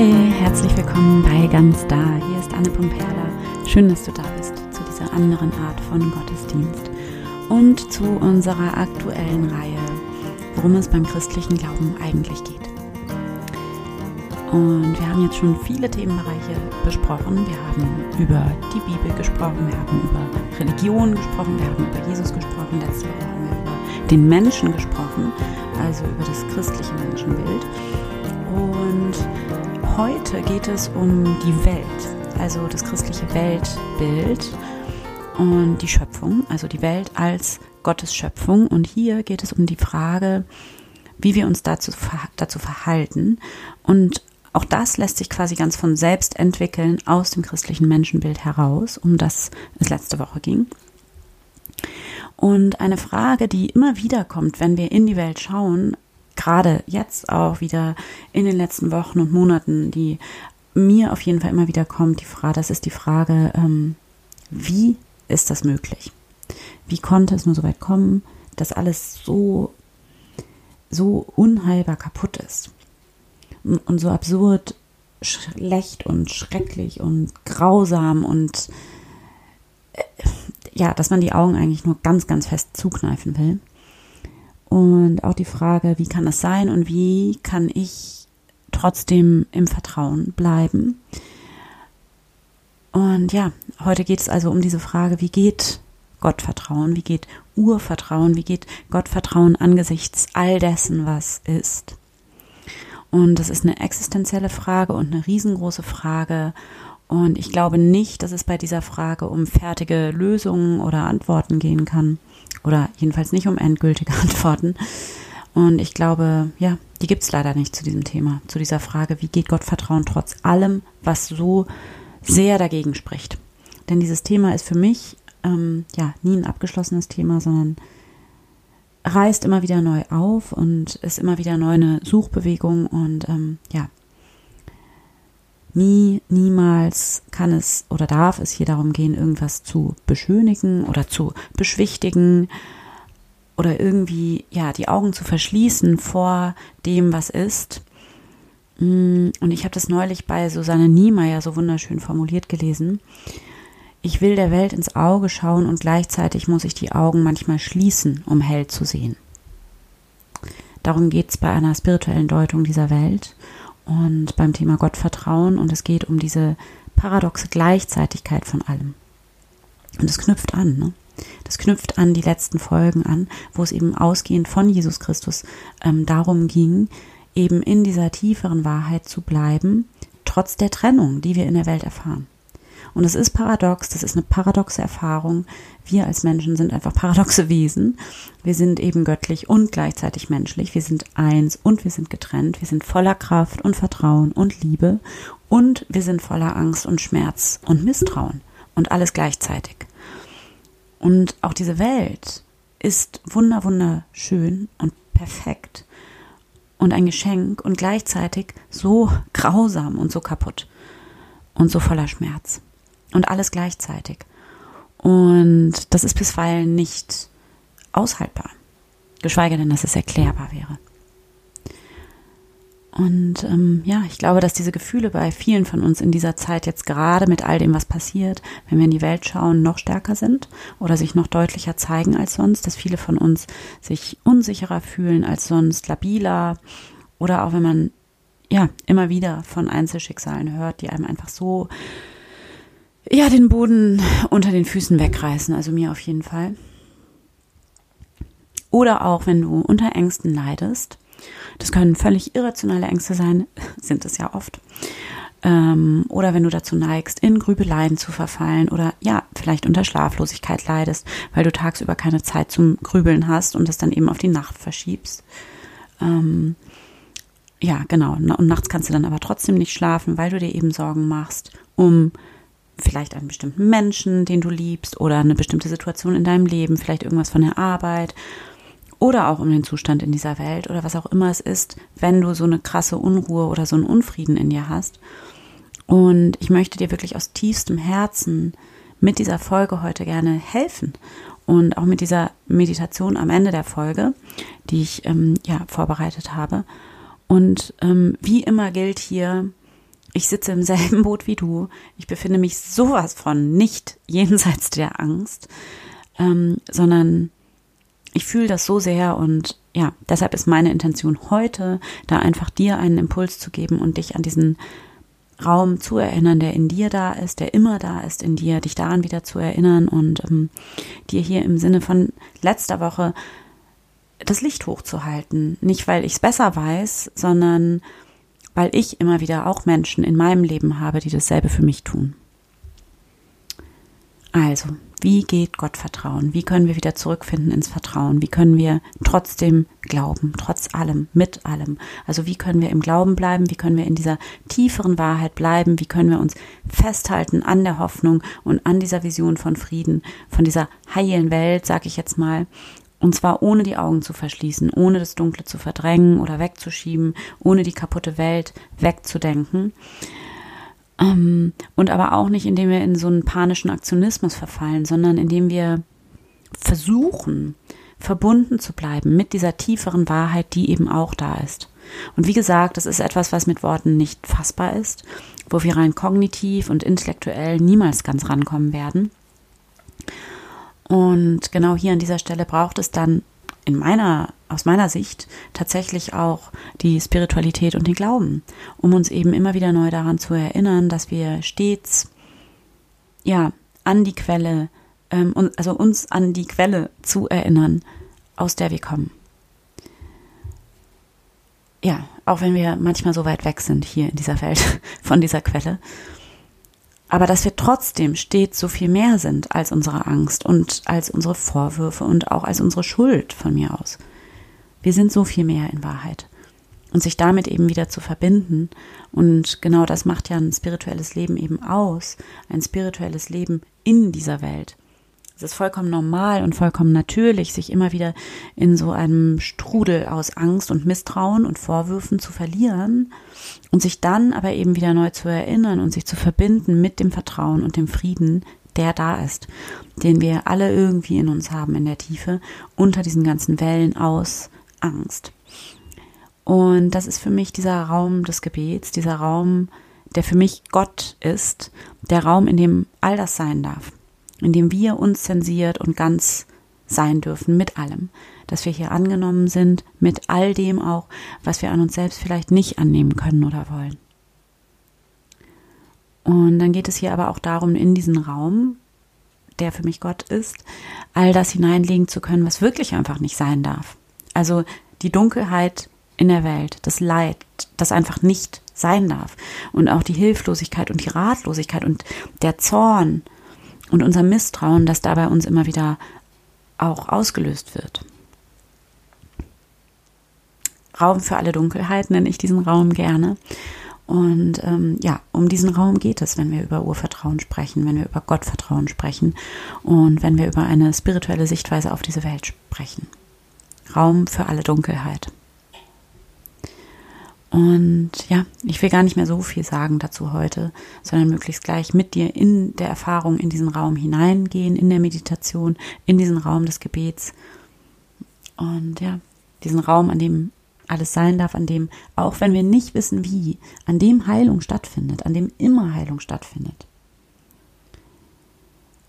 Hi, herzlich willkommen bei Ganz Da. Hier ist Anne Pomperla. Schön, dass du da bist zu dieser anderen Art von Gottesdienst und zu unserer aktuellen Reihe, worum es beim christlichen Glauben eigentlich geht. Und wir haben jetzt schon viele Themenbereiche besprochen. Wir haben über die Bibel gesprochen, wir haben über Religion gesprochen, wir haben über Jesus gesprochen. Letzte Woche haben wir über den Menschen gesprochen, also über das christliche Menschenbild. Und heute geht es um die Welt, also das christliche Weltbild und die Schöpfung, also die Welt als Gottes Schöpfung. Und hier geht es um die Frage, wie wir uns dazu, dazu verhalten. Und auch das lässt sich quasi ganz von selbst entwickeln aus dem christlichen Menschenbild heraus, um das es letzte Woche ging. Und eine Frage, die immer wieder kommt, wenn wir in die Welt schauen, gerade jetzt auch wieder in den letzten Wochen und Monaten, die mir auf jeden Fall immer wieder kommt, die Frage, das ist die Frage, ähm, wie ist das möglich? Wie konnte es nur so weit kommen, dass alles so, so unheilbar kaputt ist? Und so absurd schlecht und schrecklich und grausam und äh, ja, dass man die Augen eigentlich nur ganz, ganz fest zukneifen will. Und auch die Frage, wie kann das sein und wie kann ich trotzdem im Vertrauen bleiben? Und ja, heute geht es also um diese Frage, wie geht Gottvertrauen, wie geht Urvertrauen, wie geht Gottvertrauen angesichts all dessen, was ist? Und das ist eine existenzielle Frage und eine riesengroße Frage. Und ich glaube nicht, dass es bei dieser Frage um fertige Lösungen oder Antworten gehen kann. Oder jedenfalls nicht um endgültige Antworten. Und ich glaube, ja, die gibt es leider nicht zu diesem Thema, zu dieser Frage, wie geht Gott Vertrauen trotz allem, was so sehr dagegen spricht. Denn dieses Thema ist für mich ähm, ja nie ein abgeschlossenes Thema, sondern reißt immer wieder neu auf und ist immer wieder neu eine Suchbewegung und ähm, ja, Nie, niemals kann es oder darf es hier darum gehen, irgendwas zu beschönigen oder zu beschwichtigen oder irgendwie, ja, die Augen zu verschließen vor dem, was ist. Mm, und ich habe das neulich bei Susanne Niemeyer so wunderschön formuliert gelesen. Ich will der Welt ins Auge schauen und gleichzeitig muss ich die Augen manchmal schließen, um hell zu sehen. Darum geht es bei einer spirituellen Deutung dieser Welt und beim Thema Gottvertrauen und es geht um diese paradoxe Gleichzeitigkeit von allem. Und es knüpft an, ne? Das knüpft an die letzten Folgen an, wo es eben ausgehend von Jesus Christus ähm, darum ging, eben in dieser tieferen Wahrheit zu bleiben, trotz der Trennung, die wir in der Welt erfahren. Und es ist paradox, das ist eine paradoxe Erfahrung. Wir als Menschen sind einfach paradoxe Wesen. Wir sind eben göttlich und gleichzeitig menschlich. Wir sind eins und wir sind getrennt. Wir sind voller Kraft und Vertrauen und Liebe. Und wir sind voller Angst und Schmerz und Misstrauen. Und alles gleichzeitig. Und auch diese Welt ist wunder, wunderschön und perfekt und ein Geschenk und gleichzeitig so grausam und so kaputt und so voller Schmerz und alles gleichzeitig. Und das ist bisweilen nicht aushaltbar, geschweige denn, dass es erklärbar wäre. Und ähm, ja, ich glaube, dass diese Gefühle bei vielen von uns in dieser Zeit jetzt gerade mit all dem, was passiert, wenn wir in die Welt schauen, noch stärker sind oder sich noch deutlicher zeigen als sonst, dass viele von uns sich unsicherer fühlen als sonst, labiler oder auch wenn man ja immer wieder von Einzelschicksalen hört, die einem einfach so ja, den Boden unter den Füßen wegreißen, also mir auf jeden Fall. Oder auch, wenn du unter Ängsten leidest. Das können völlig irrationale Ängste sein, sind es ja oft. Ähm, oder wenn du dazu neigst, in Grübeleien zu verfallen oder ja, vielleicht unter Schlaflosigkeit leidest, weil du tagsüber keine Zeit zum Grübeln hast und das dann eben auf die Nacht verschiebst. Ähm, ja, genau. Und nachts kannst du dann aber trotzdem nicht schlafen, weil du dir eben Sorgen machst um vielleicht einen bestimmten Menschen, den du liebst oder eine bestimmte Situation in deinem Leben, vielleicht irgendwas von der Arbeit oder auch um den Zustand in dieser Welt oder was auch immer es ist, wenn du so eine krasse Unruhe oder so einen Unfrieden in dir hast. Und ich möchte dir wirklich aus tiefstem Herzen mit dieser Folge heute gerne helfen und auch mit dieser Meditation am Ende der Folge, die ich ähm, ja vorbereitet habe. Und ähm, wie immer gilt hier, ich sitze im selben Boot wie du. Ich befinde mich sowas von nicht jenseits der Angst, ähm, sondern ich fühle das so sehr und ja, deshalb ist meine Intention heute, da einfach dir einen Impuls zu geben und dich an diesen Raum zu erinnern, der in dir da ist, der immer da ist in dir, dich daran wieder zu erinnern und ähm, dir hier im Sinne von letzter Woche das Licht hochzuhalten. Nicht, weil ich es besser weiß, sondern weil ich immer wieder auch Menschen in meinem Leben habe, die dasselbe für mich tun. Also, wie geht Gott Vertrauen? Wie können wir wieder zurückfinden ins Vertrauen? Wie können wir trotzdem glauben, trotz allem, mit allem? Also wie können wir im Glauben bleiben? Wie können wir in dieser tieferen Wahrheit bleiben? Wie können wir uns festhalten an der Hoffnung und an dieser Vision von Frieden, von dieser heilen Welt, sag ich jetzt mal? Und zwar ohne die Augen zu verschließen, ohne das Dunkle zu verdrängen oder wegzuschieben, ohne die kaputte Welt wegzudenken. Ähm, und aber auch nicht, indem wir in so einen panischen Aktionismus verfallen, sondern indem wir versuchen, verbunden zu bleiben mit dieser tieferen Wahrheit, die eben auch da ist. Und wie gesagt, das ist etwas, was mit Worten nicht fassbar ist, wo wir rein kognitiv und intellektuell niemals ganz rankommen werden. Und genau hier an dieser Stelle braucht es dann in meiner, aus meiner Sicht tatsächlich auch die Spiritualität und den Glauben, um uns eben immer wieder neu daran zu erinnern, dass wir stets, ja, an die Quelle, ähm, also uns an die Quelle zu erinnern, aus der wir kommen. Ja, auch wenn wir manchmal so weit weg sind hier in dieser Welt von dieser Quelle aber dass wir trotzdem stets so viel mehr sind als unsere Angst und als unsere Vorwürfe und auch als unsere Schuld von mir aus. Wir sind so viel mehr in Wahrheit. Und sich damit eben wieder zu verbinden. Und genau das macht ja ein spirituelles Leben eben aus. Ein spirituelles Leben in dieser Welt. Es ist vollkommen normal und vollkommen natürlich, sich immer wieder in so einem Strudel aus Angst und Misstrauen und Vorwürfen zu verlieren und sich dann aber eben wieder neu zu erinnern und sich zu verbinden mit dem Vertrauen und dem Frieden, der da ist, den wir alle irgendwie in uns haben in der Tiefe, unter diesen ganzen Wellen aus Angst. Und das ist für mich dieser Raum des Gebets, dieser Raum, der für mich Gott ist, der Raum, in dem all das sein darf in dem wir uns zensiert und ganz sein dürfen mit allem, dass wir hier angenommen sind, mit all dem auch, was wir an uns selbst vielleicht nicht annehmen können oder wollen. Und dann geht es hier aber auch darum, in diesen Raum, der für mich Gott ist, all das hineinlegen zu können, was wirklich einfach nicht sein darf. Also die Dunkelheit in der Welt, das Leid, das einfach nicht sein darf. Und auch die Hilflosigkeit und die Ratlosigkeit und der Zorn und unser Misstrauen, das dabei uns immer wieder auch ausgelöst wird. Raum für alle Dunkelheit nenne ich diesen Raum gerne. Und ähm, ja, um diesen Raum geht es, wenn wir über Urvertrauen sprechen, wenn wir über Gottvertrauen sprechen und wenn wir über eine spirituelle Sichtweise auf diese Welt sprechen. Raum für alle Dunkelheit. Und ja, ich will gar nicht mehr so viel sagen dazu heute, sondern möglichst gleich mit dir in der Erfahrung in diesen Raum hineingehen, in der Meditation, in diesen Raum des Gebets. Und ja, diesen Raum, an dem alles sein darf, an dem, auch wenn wir nicht wissen wie, an dem Heilung stattfindet, an dem immer Heilung stattfindet.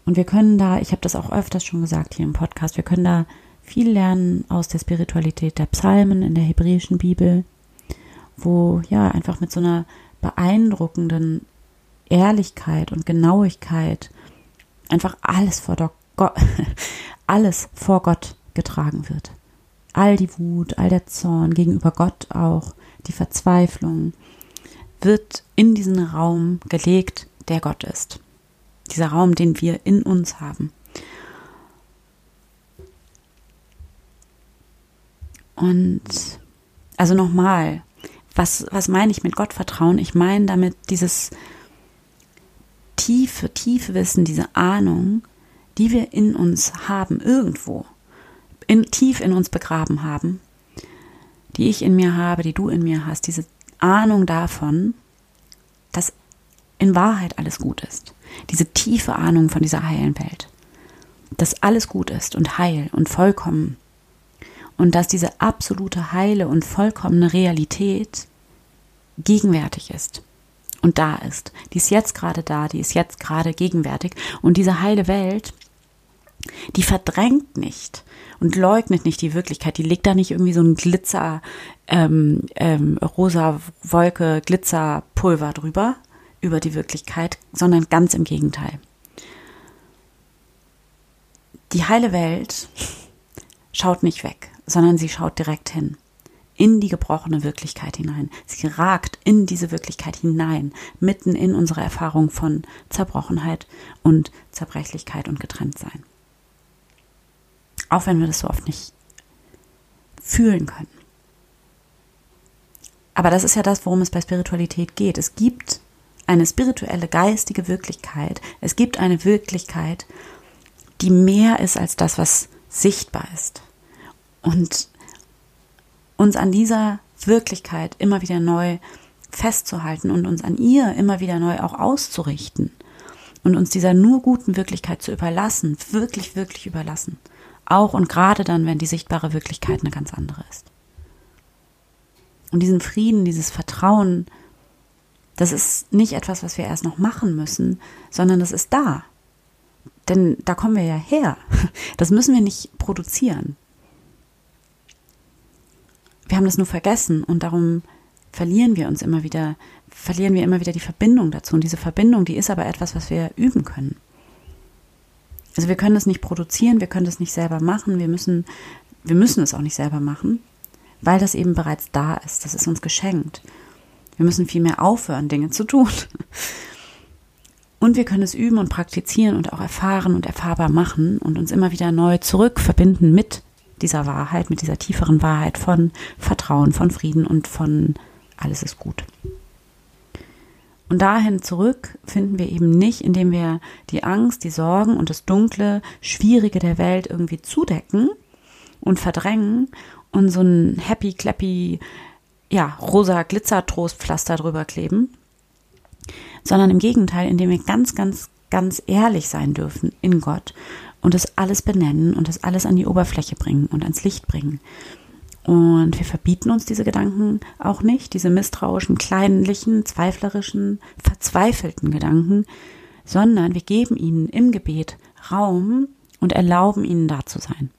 Und wir können da, ich habe das auch öfters schon gesagt hier im Podcast, wir können da viel lernen aus der Spiritualität der Psalmen in der hebräischen Bibel, wo ja einfach mit so einer beeindruckenden Ehrlichkeit und Genauigkeit einfach alles vor, Gott, alles vor Gott getragen wird. All die Wut, all der Zorn gegenüber Gott auch, die Verzweiflung wird in diesen Raum gelegt, der Gott ist. Dieser Raum, den wir in uns haben. Und also nochmal, was, was meine ich mit Gottvertrauen? Ich meine damit dieses tiefe, tiefe Wissen, diese Ahnung, die wir in uns haben, irgendwo, in, tief in uns begraben haben, die ich in mir habe, die du in mir hast, diese Ahnung davon, dass in Wahrheit alles gut ist. Diese tiefe Ahnung von dieser heilen Welt. Dass alles gut ist und heil und vollkommen und dass diese absolute heile und vollkommene Realität gegenwärtig ist und da ist. Die ist jetzt gerade da, die ist jetzt gerade gegenwärtig. Und diese heile Welt, die verdrängt nicht und leugnet nicht die Wirklichkeit. Die legt da nicht irgendwie so ein Glitzer, ähm, ähm, rosa Wolke, Glitzerpulver drüber, über die Wirklichkeit, sondern ganz im Gegenteil. Die heile Welt schaut nicht weg, sondern sie schaut direkt hin in die gebrochene Wirklichkeit hinein. Sie ragt in diese Wirklichkeit hinein, mitten in unsere Erfahrung von Zerbrochenheit und Zerbrechlichkeit und Getrenntsein. Auch wenn wir das so oft nicht fühlen können. Aber das ist ja das, worum es bei Spiritualität geht. Es gibt eine spirituelle, geistige Wirklichkeit. Es gibt eine Wirklichkeit, die mehr ist als das, was sichtbar ist. Und uns an dieser Wirklichkeit immer wieder neu festzuhalten und uns an ihr immer wieder neu auch auszurichten und uns dieser nur guten Wirklichkeit zu überlassen, wirklich, wirklich überlassen. Auch und gerade dann, wenn die sichtbare Wirklichkeit eine ganz andere ist. Und diesen Frieden, dieses Vertrauen, das ist nicht etwas, was wir erst noch machen müssen, sondern das ist da. Denn da kommen wir ja her. Das müssen wir nicht produzieren wir haben das nur vergessen und darum verlieren wir uns immer wieder, verlieren wir immer wieder die Verbindung dazu. Und diese Verbindung, die ist aber etwas, was wir üben können. Also wir können das nicht produzieren, wir können das nicht selber machen, wir müssen, wir müssen es auch nicht selber machen, weil das eben bereits da ist. Das ist uns geschenkt. Wir müssen vielmehr aufhören, Dinge zu tun. Und wir können es üben und praktizieren und auch erfahren und erfahrbar machen und uns immer wieder neu zurückverbinden mit dieser Wahrheit, mit dieser tieferen Wahrheit von Vertrauen, von Frieden und von alles ist gut. Und dahin zurück finden wir eben nicht, indem wir die Angst, die Sorgen und das Dunkle, Schwierige der Welt irgendwie zudecken und verdrängen und so ein happy, clappy, ja, rosa Glitzertrostpflaster drüber kleben, sondern im Gegenteil, indem wir ganz, ganz, ganz ehrlich sein dürfen in Gott und das alles benennen und das alles an die Oberfläche bringen und ans Licht bringen. Und wir verbieten uns diese Gedanken auch nicht, diese misstrauischen, kleinlichen, zweiflerischen, verzweifelten Gedanken, sondern wir geben ihnen im Gebet Raum und erlauben ihnen da zu sein.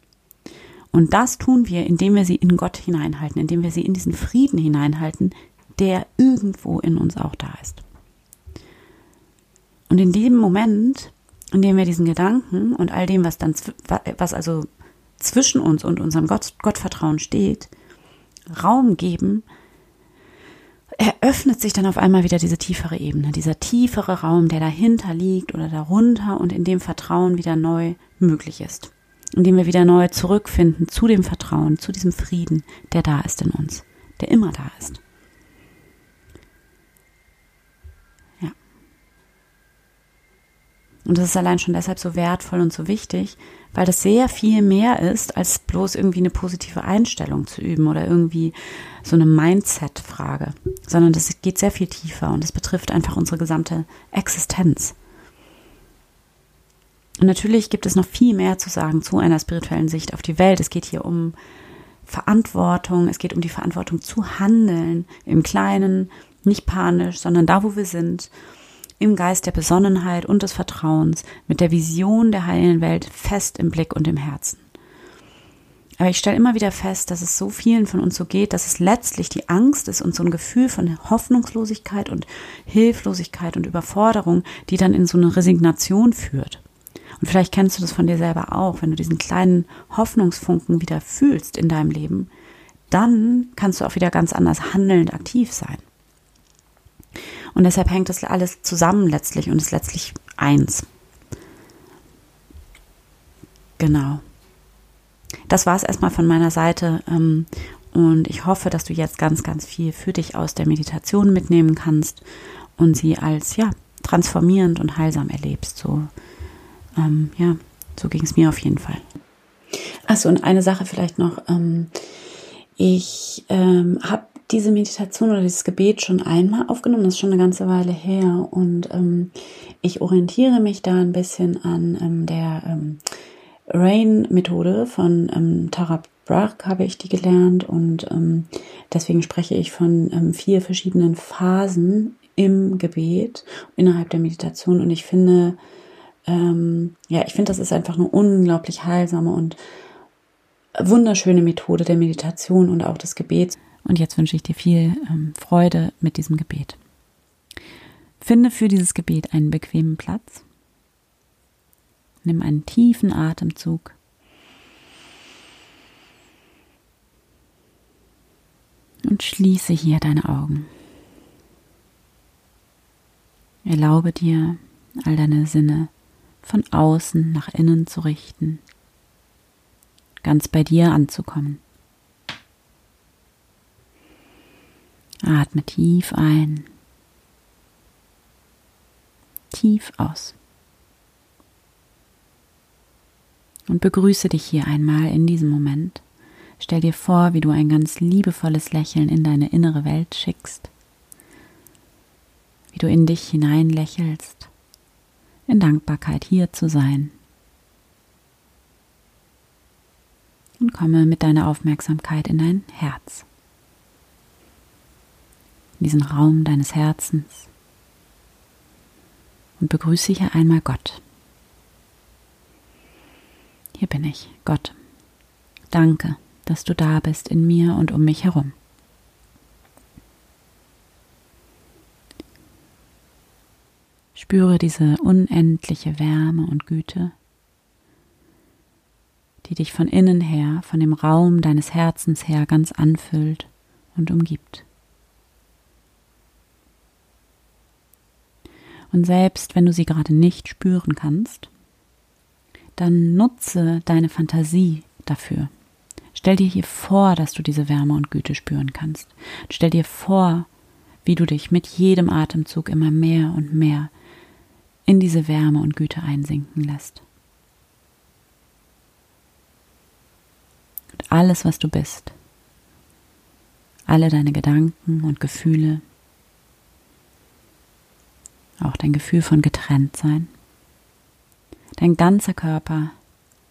Und das tun wir, indem wir sie in Gott hineinhalten, indem wir sie in diesen Frieden hineinhalten, der irgendwo in uns auch da ist. Und in dem Moment indem wir diesen Gedanken und all dem, was dann, was also zwischen uns und unserem Gott, Gottvertrauen steht, Raum geben, eröffnet sich dann auf einmal wieder diese tiefere Ebene, dieser tiefere Raum, der dahinter liegt oder darunter und in dem Vertrauen wieder neu möglich ist. Indem wir wieder neu zurückfinden zu dem Vertrauen, zu diesem Frieden, der da ist in uns, der immer da ist. Und das ist allein schon deshalb so wertvoll und so wichtig, weil das sehr viel mehr ist, als bloß irgendwie eine positive Einstellung zu üben oder irgendwie so eine Mindset-Frage, sondern das geht sehr viel tiefer und es betrifft einfach unsere gesamte Existenz. Und natürlich gibt es noch viel mehr zu sagen zu einer spirituellen Sicht auf die Welt. Es geht hier um Verantwortung, es geht um die Verantwortung zu handeln, im Kleinen, nicht panisch, sondern da, wo wir sind im Geist der Besonnenheit und des Vertrauens, mit der Vision der heilen Welt fest im Blick und im Herzen. Aber ich stelle immer wieder fest, dass es so vielen von uns so geht, dass es letztlich die Angst ist und so ein Gefühl von Hoffnungslosigkeit und Hilflosigkeit und Überforderung, die dann in so eine Resignation führt. Und vielleicht kennst du das von dir selber auch, wenn du diesen kleinen Hoffnungsfunken wieder fühlst in deinem Leben, dann kannst du auch wieder ganz anders handelnd aktiv sein. Und deshalb hängt das alles zusammen letztlich und ist letztlich eins. Genau. Das war es erstmal von meiner Seite. Ähm, und ich hoffe, dass du jetzt ganz, ganz viel für dich aus der Meditation mitnehmen kannst und sie als ja transformierend und heilsam erlebst. So, ähm, ja, so ging es mir auf jeden Fall. Achso, und eine Sache vielleicht noch. Ähm, ich ähm, habe diese Meditation oder dieses Gebet schon einmal aufgenommen. Das ist schon eine ganze Weile her. Und ähm, ich orientiere mich da ein bisschen an ähm, der ähm, Rain-Methode von ähm, Tara Brach, habe ich die gelernt. Und ähm, deswegen spreche ich von ähm, vier verschiedenen Phasen im Gebet, innerhalb der Meditation. Und ich finde, ähm, ja, ich finde, das ist einfach eine unglaublich heilsame und wunderschöne Methode der Meditation und auch des Gebets. Und jetzt wünsche ich dir viel ähm, Freude mit diesem Gebet. Finde für dieses Gebet einen bequemen Platz. Nimm einen tiefen Atemzug. Und schließe hier deine Augen. Erlaube dir, all deine Sinne von außen nach innen zu richten, ganz bei dir anzukommen. Atme tief ein, tief aus. Und begrüße dich hier einmal in diesem Moment. Stell dir vor, wie du ein ganz liebevolles Lächeln in deine innere Welt schickst, wie du in dich hinein lächelst, in Dankbarkeit hier zu sein. Und komme mit deiner Aufmerksamkeit in dein Herz, in diesen Raum deines Herzens und begrüße hier einmal Gott. Hier bin ich, Gott. Danke, dass du da bist in mir und um mich herum. Spüre diese unendliche Wärme und Güte, die dich von innen her, von dem Raum deines Herzens her ganz anfüllt und umgibt. Und selbst wenn du sie gerade nicht spüren kannst, dann nutze deine Fantasie dafür. Stell dir hier vor, dass du diese Wärme und Güte spüren kannst. Stell dir vor, wie du dich mit jedem Atemzug immer mehr und mehr in diese Wärme und Güte einsinken lässt. Und alles, was du bist, alle deine Gedanken und Gefühle, auch dein Gefühl von Getrenntsein. Dein ganzer Körper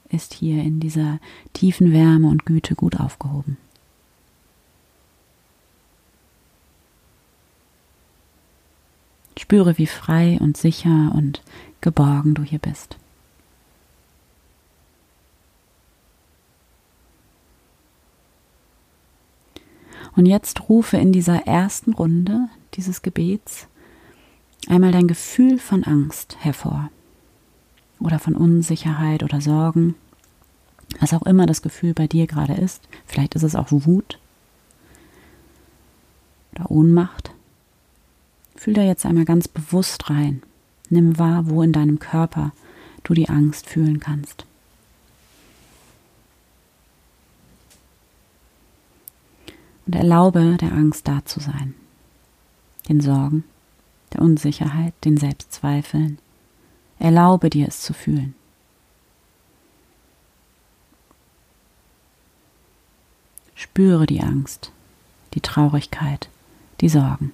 ist hier in dieser tiefen Wärme und Güte gut aufgehoben. Spüre, wie frei und sicher und geborgen du hier bist. Und jetzt rufe in dieser ersten Runde dieses Gebets einmal dein Gefühl von Angst hervor oder von Unsicherheit oder Sorgen, was auch immer das Gefühl bei dir gerade ist. Vielleicht ist es auch Wut oder Ohnmacht. Fühl da jetzt einmal ganz bewusst rein. Nimm wahr, wo in deinem Körper du die Angst fühlen kannst. Und erlaube der Angst da zu sein, den Sorgen der Unsicherheit, den Selbstzweifeln. Erlaube dir es zu fühlen. Spüre die Angst, die Traurigkeit, die Sorgen.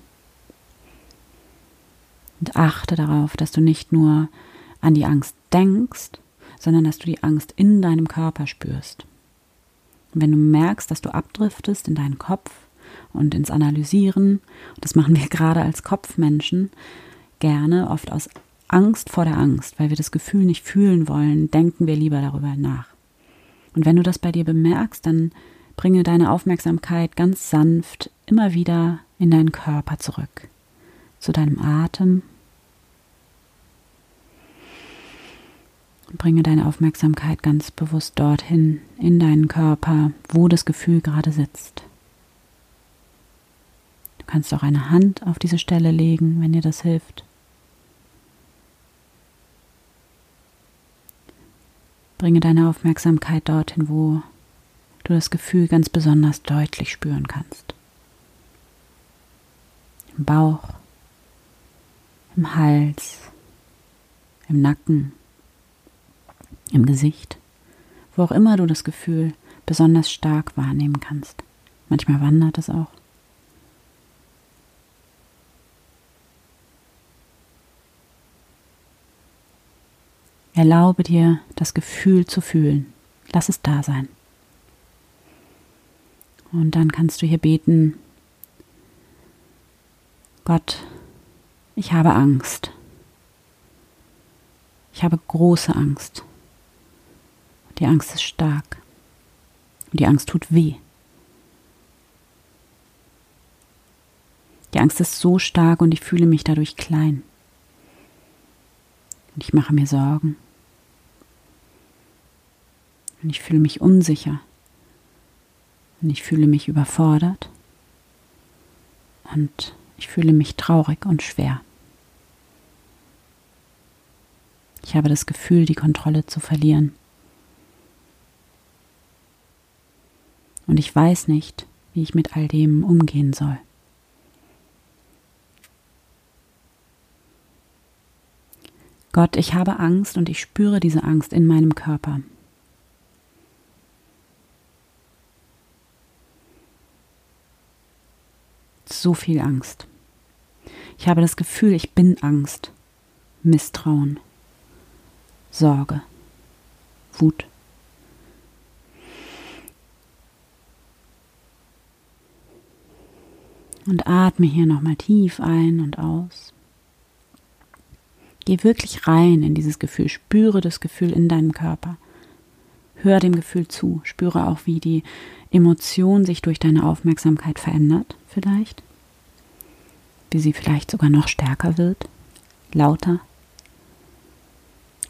Und achte darauf, dass du nicht nur an die Angst denkst, sondern dass du die Angst in deinem Körper spürst. Und wenn du merkst, dass du abdriftest in deinen Kopf, und ins Analysieren. Das machen wir gerade als Kopfmenschen gerne, oft aus Angst vor der Angst, weil wir das Gefühl nicht fühlen wollen, denken wir lieber darüber nach. Und wenn du das bei dir bemerkst, dann bringe deine Aufmerksamkeit ganz sanft immer wieder in deinen Körper zurück, zu deinem Atem. Bringe deine Aufmerksamkeit ganz bewusst dorthin, in deinen Körper, wo das Gefühl gerade sitzt kannst auch eine Hand auf diese Stelle legen, wenn dir das hilft. Bringe deine Aufmerksamkeit dorthin, wo du das Gefühl ganz besonders deutlich spüren kannst. Im Bauch, im Hals, im Nacken, im Gesicht, wo auch immer du das Gefühl besonders stark wahrnehmen kannst. Manchmal wandert es auch. Erlaube dir, das Gefühl zu fühlen. Lass es da sein. Und dann kannst du hier beten, Gott, Ich habe Angst. Ich habe große Angst. Die Angst ist stark. Und die Angst tut weh. Die Angst ist so stark und ich fühle mich dadurch klein. Und ich mache mir Sorgen. Und ich fühle mich unsicher. Und ich fühle mich überfordert. Und ich fühle mich traurig und schwer. Ich habe das Gefühl, die Kontrolle zu verlieren. Und ich weiß nicht, wie ich mit all dem umgehen soll. Gott, ich habe Angst und ich spüre diese Angst in meinem Körper. So viel Angst. Ich habe das Gefühl, ich bin Angst, Misstrauen, Sorge, Wut. Und atme hier nochmal tief ein und aus. Geh wirklich rein in dieses Gefühl, spüre das Gefühl in deinem Körper. Hör dem Gefühl zu, spüre auch, wie die Emotion sich durch deine Aufmerksamkeit verändert, vielleicht. Wie sie vielleicht sogar noch stärker wird, lauter.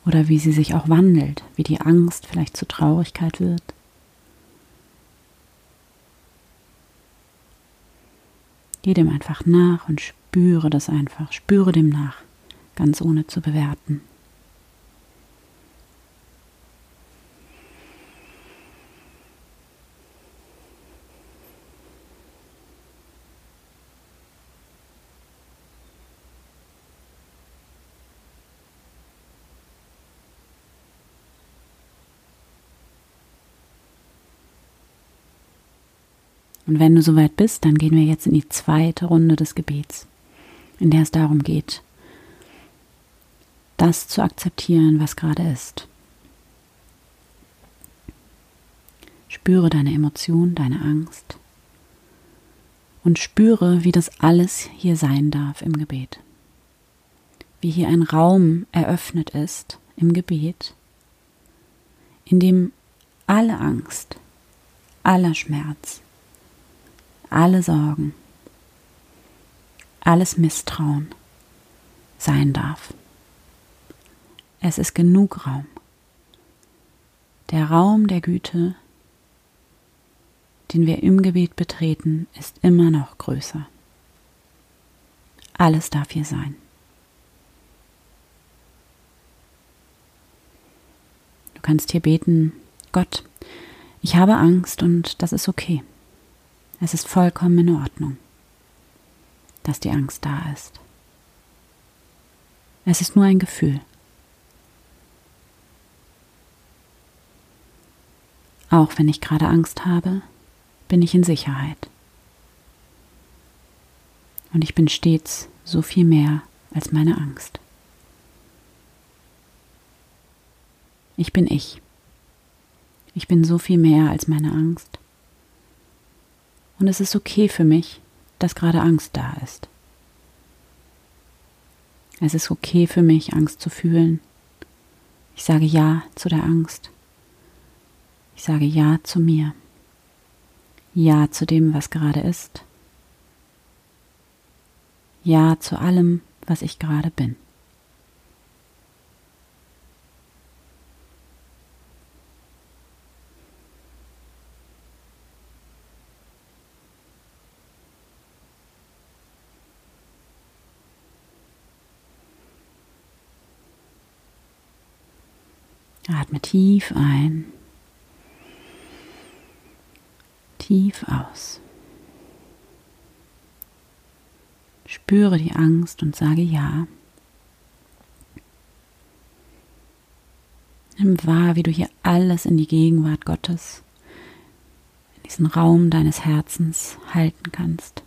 Oder wie sie sich auch wandelt, wie die Angst vielleicht zu Traurigkeit wird. Geh dem einfach nach und spüre das einfach, spüre dem nach, ganz ohne zu bewerten. Und wenn du soweit bist, dann gehen wir jetzt in die zweite Runde des Gebets, in der es darum geht, das zu akzeptieren, was gerade ist. Spüre deine Emotion, deine Angst und spüre, wie das alles hier sein darf im Gebet. Wie hier ein Raum eröffnet ist im Gebet, in dem alle Angst, aller Schmerz, alle Sorgen, alles Misstrauen sein darf. Es ist genug Raum. Der Raum der Güte, den wir im Gebet betreten, ist immer noch größer. Alles darf hier sein. Du kannst hier beten, Gott, ich habe Angst und das ist okay. Es ist vollkommen in Ordnung, dass die Angst da ist. Es ist nur ein Gefühl. Auch wenn ich gerade Angst habe, bin ich in Sicherheit. Und ich bin stets so viel mehr als meine Angst. Ich bin ich. Ich bin so viel mehr als meine Angst. Und es ist okay für mich, dass gerade Angst da ist. Es ist okay für mich, Angst zu fühlen. Ich sage Ja zu der Angst. Ich sage Ja zu mir. Ja zu dem, was gerade ist. Ja zu allem, was ich gerade bin. Atme tief ein, tief aus. Spüre die Angst und sage Ja. Nimm wahr, wie du hier alles in die Gegenwart Gottes, in diesen Raum deines Herzens halten kannst,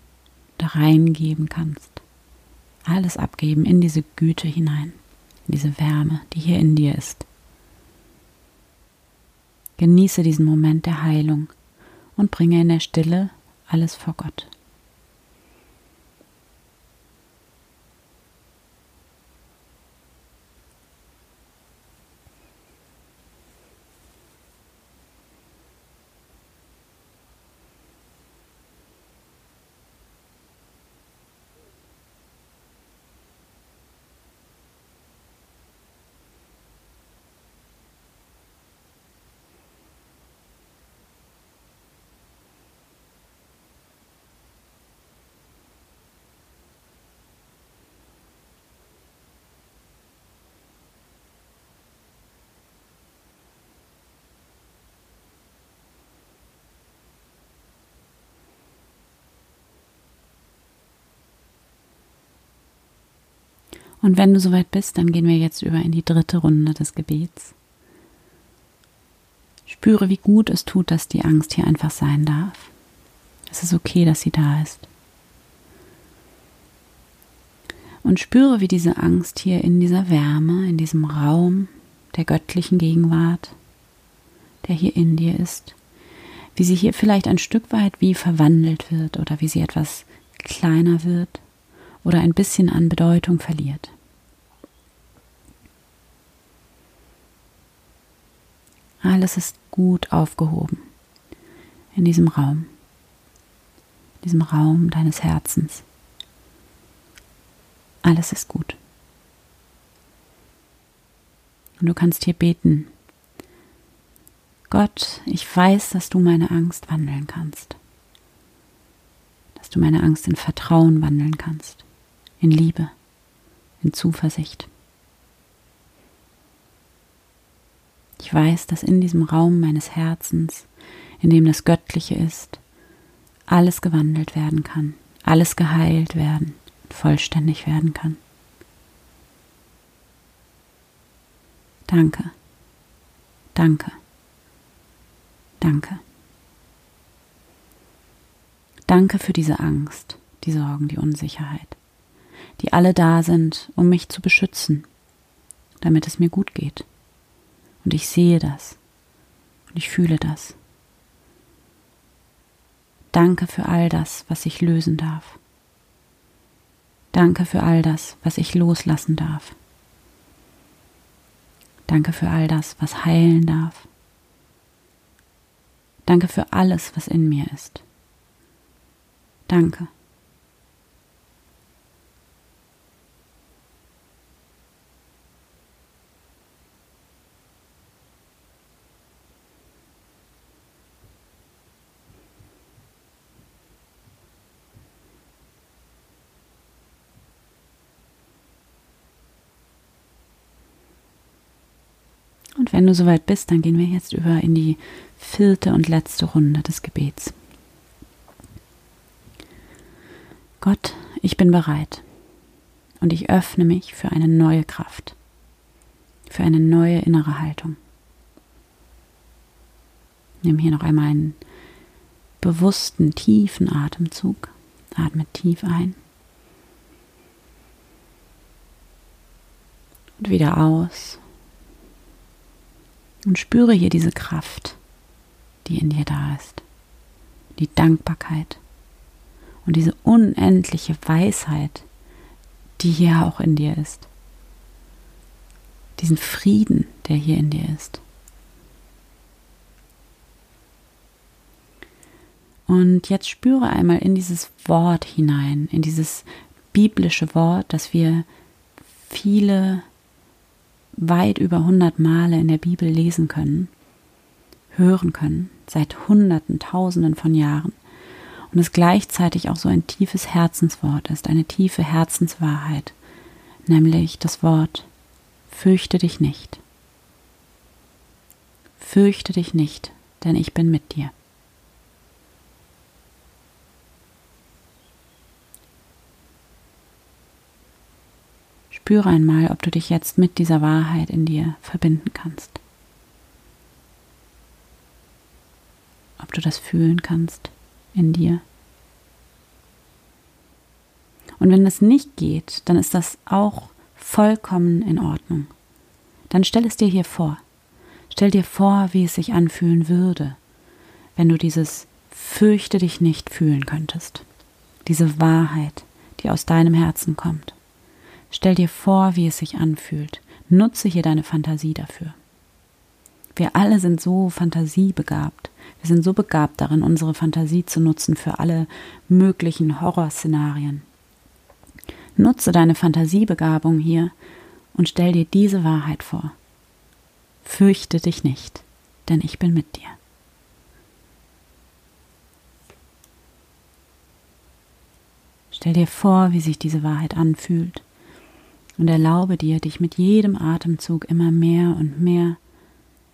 da reingeben kannst. Alles abgeben in diese Güte hinein, in diese Wärme, die hier in dir ist. Genieße diesen Moment der Heilung und bringe in der Stille alles vor Gott. Und wenn du soweit bist, dann gehen wir jetzt über in die dritte Runde des Gebets. Spüre, wie gut es tut, dass die Angst hier einfach sein darf. Es ist okay, dass sie da ist. Und spüre, wie diese Angst hier in dieser Wärme, in diesem Raum der göttlichen Gegenwart, der hier in dir ist, wie sie hier vielleicht ein Stück weit wie verwandelt wird oder wie sie etwas kleiner wird oder ein bisschen an Bedeutung verliert. Alles ist gut aufgehoben in diesem Raum, in diesem Raum deines Herzens. Alles ist gut. Und du kannst hier beten. Gott, ich weiß, dass du meine Angst wandeln kannst. Dass du meine Angst in Vertrauen wandeln kannst. In Liebe, in Zuversicht. Ich weiß, dass in diesem Raum meines Herzens, in dem das Göttliche ist, alles gewandelt werden kann, alles geheilt werden, vollständig werden kann. Danke, danke, danke. Danke für diese Angst, die Sorgen, die Unsicherheit, die alle da sind, um mich zu beschützen, damit es mir gut geht. Und ich sehe das und ich fühle das. Danke für all das, was ich lösen darf. Danke für all das, was ich loslassen darf. Danke für all das, was heilen darf. Danke für alles, was in mir ist. Danke. Wenn du soweit bist, dann gehen wir jetzt über in die vierte und letzte Runde des Gebets. Gott, ich bin bereit und ich öffne mich für eine neue Kraft, für eine neue innere Haltung. Nimm hier noch einmal einen bewussten, tiefen Atemzug. Atme tief ein. Und wieder aus. Und spüre hier diese Kraft, die in dir da ist. Die Dankbarkeit und diese unendliche Weisheit, die hier auch in dir ist. Diesen Frieden, der hier in dir ist. Und jetzt spüre einmal in dieses Wort hinein, in dieses biblische Wort, das wir viele weit über 100 Male in der Bibel lesen können, hören können, seit Hunderten, Tausenden von Jahren. Und es gleichzeitig auch so ein tiefes Herzenswort ist, eine tiefe Herzenswahrheit, nämlich das Wort Fürchte dich nicht. Fürchte dich nicht, denn ich bin mit dir. Spüre einmal, ob du dich jetzt mit dieser Wahrheit in dir verbinden kannst. Ob du das fühlen kannst in dir. Und wenn das nicht geht, dann ist das auch vollkommen in Ordnung. Dann stell es dir hier vor. Stell dir vor, wie es sich anfühlen würde, wenn du dieses Fürchte dich nicht fühlen könntest. Diese Wahrheit, die aus deinem Herzen kommt. Stell dir vor, wie es sich anfühlt. Nutze hier deine Fantasie dafür. Wir alle sind so fantasiebegabt. Wir sind so begabt darin, unsere Fantasie zu nutzen für alle möglichen Horrorszenarien. Nutze deine Fantasiebegabung hier und stell dir diese Wahrheit vor. Fürchte dich nicht, denn ich bin mit dir. Stell dir vor, wie sich diese Wahrheit anfühlt und erlaube dir, dich mit jedem Atemzug immer mehr und mehr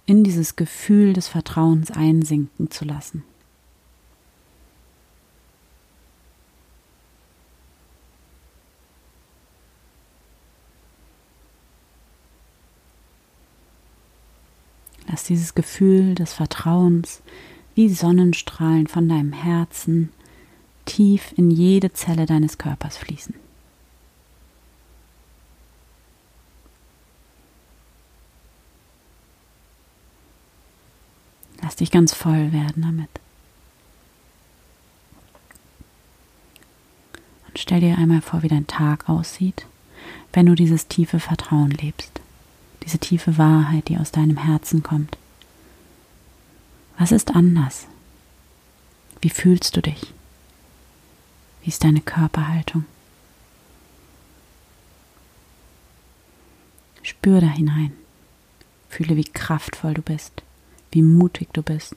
in dieses Gefühl des Vertrauens einsinken zu lassen. Lass dieses Gefühl des Vertrauens wie Sonnenstrahlen von deinem Herzen tief in jede Zelle deines Körpers fließen. Lass dich ganz voll werden damit. Und stell dir einmal vor, wie dein Tag aussieht, wenn du dieses tiefe Vertrauen lebst, diese tiefe Wahrheit, die aus deinem Herzen kommt. Was ist anders? Wie fühlst du dich? Wie ist deine Körperhaltung? Spür da hinein. Fühle, wie kraftvoll du bist, wie mutig du bist.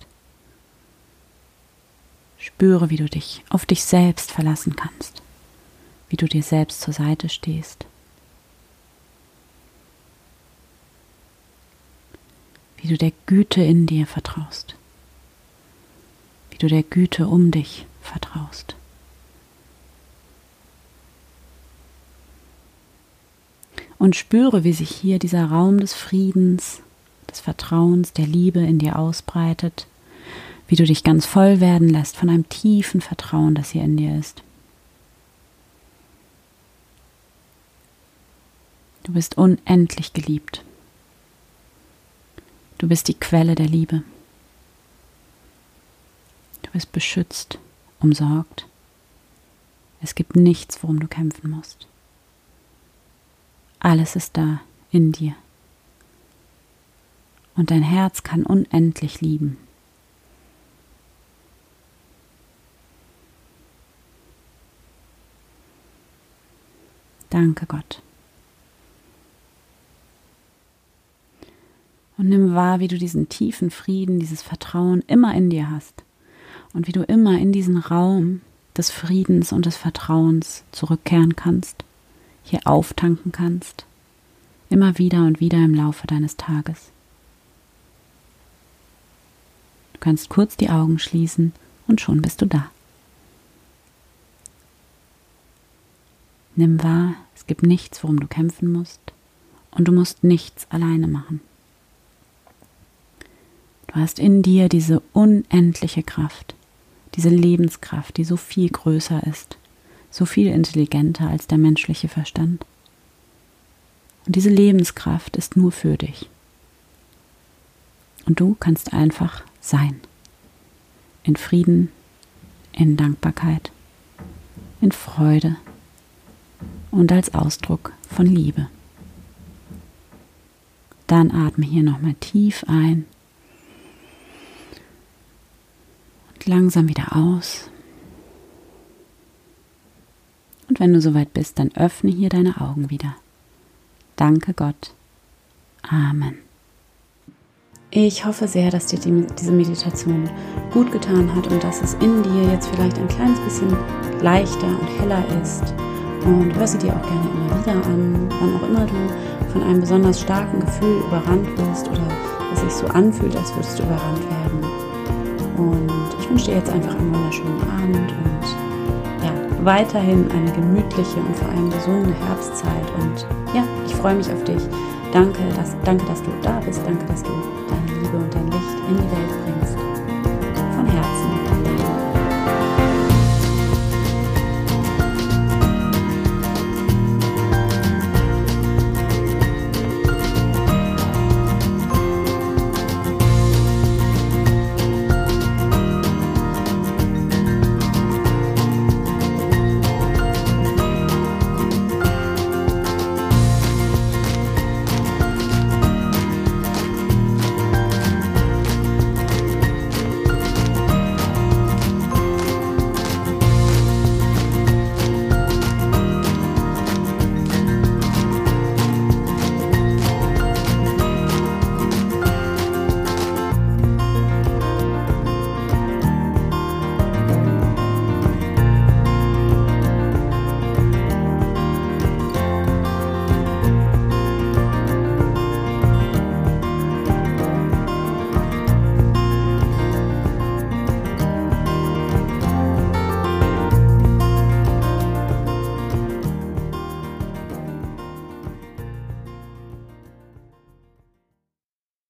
Spüre, wie du dich auf dich selbst verlassen kannst, wie du dir selbst zur Seite stehst. Wie du der Güte in dir vertraust, wie du der Güte um dich vertraust. und spüre, wie sich hier dieser Raum des Friedens, des Vertrauens, der Liebe in dir ausbreitet, wie du dich ganz voll werden lässt von einem tiefen Vertrauen, das hier in dir ist. Du bist unendlich geliebt. Du bist die Quelle der Liebe. Du bist beschützt, umsorgt. Es gibt nichts, worum du kämpfen musst. Alles ist da in dir. Und dein Herz kann unendlich lieben. Danke Gott. Und nimm wahr, wie du diesen tiefen Frieden, dieses Vertrauen immer in dir hast. Und wie du immer in diesen Raum des Friedens und des Vertrauens zurückkehren kannst hier auftanken kannst, immer wieder und wieder im Laufe deines Tages. Du kannst kurz die Augen schließen und schon bist du da. Nimm wahr, es gibt nichts, worum du kämpfen musst und du musst nichts alleine machen. Du hast in dir diese unendliche Kraft, diese Lebenskraft, die so viel größer ist so viel intelligenter als der menschliche Verstand. Und diese Lebenskraft ist nur für dich. Und du kannst einfach sein. In Frieden, in Dankbarkeit, in Freude und als Ausdruck von Liebe. Dann atme hier nochmal tief ein und langsam wieder aus. Und wenn du soweit bist, dann öffne hier deine Augen wieder. Danke Gott. Amen. Ich hoffe sehr, dass dir die, diese Meditation gut getan hat und dass es in dir jetzt vielleicht ein kleines bisschen leichter und heller ist. Und hör sie dir auch gerne immer wieder an, wann auch immer du von einem besonders starken Gefühl überrannt wirst oder es sich so anfühlt, als würdest du überrannt werden. Und ich wünsche dir jetzt einfach einen wunderschönen Abend und weiterhin eine gemütliche und vor allem gesunde Herbstzeit. Und ja, ich freue mich auf dich. Danke dass, danke, dass du da bist. Danke, dass du deine Liebe und dein Licht in die Welt bringst. Von Herzen.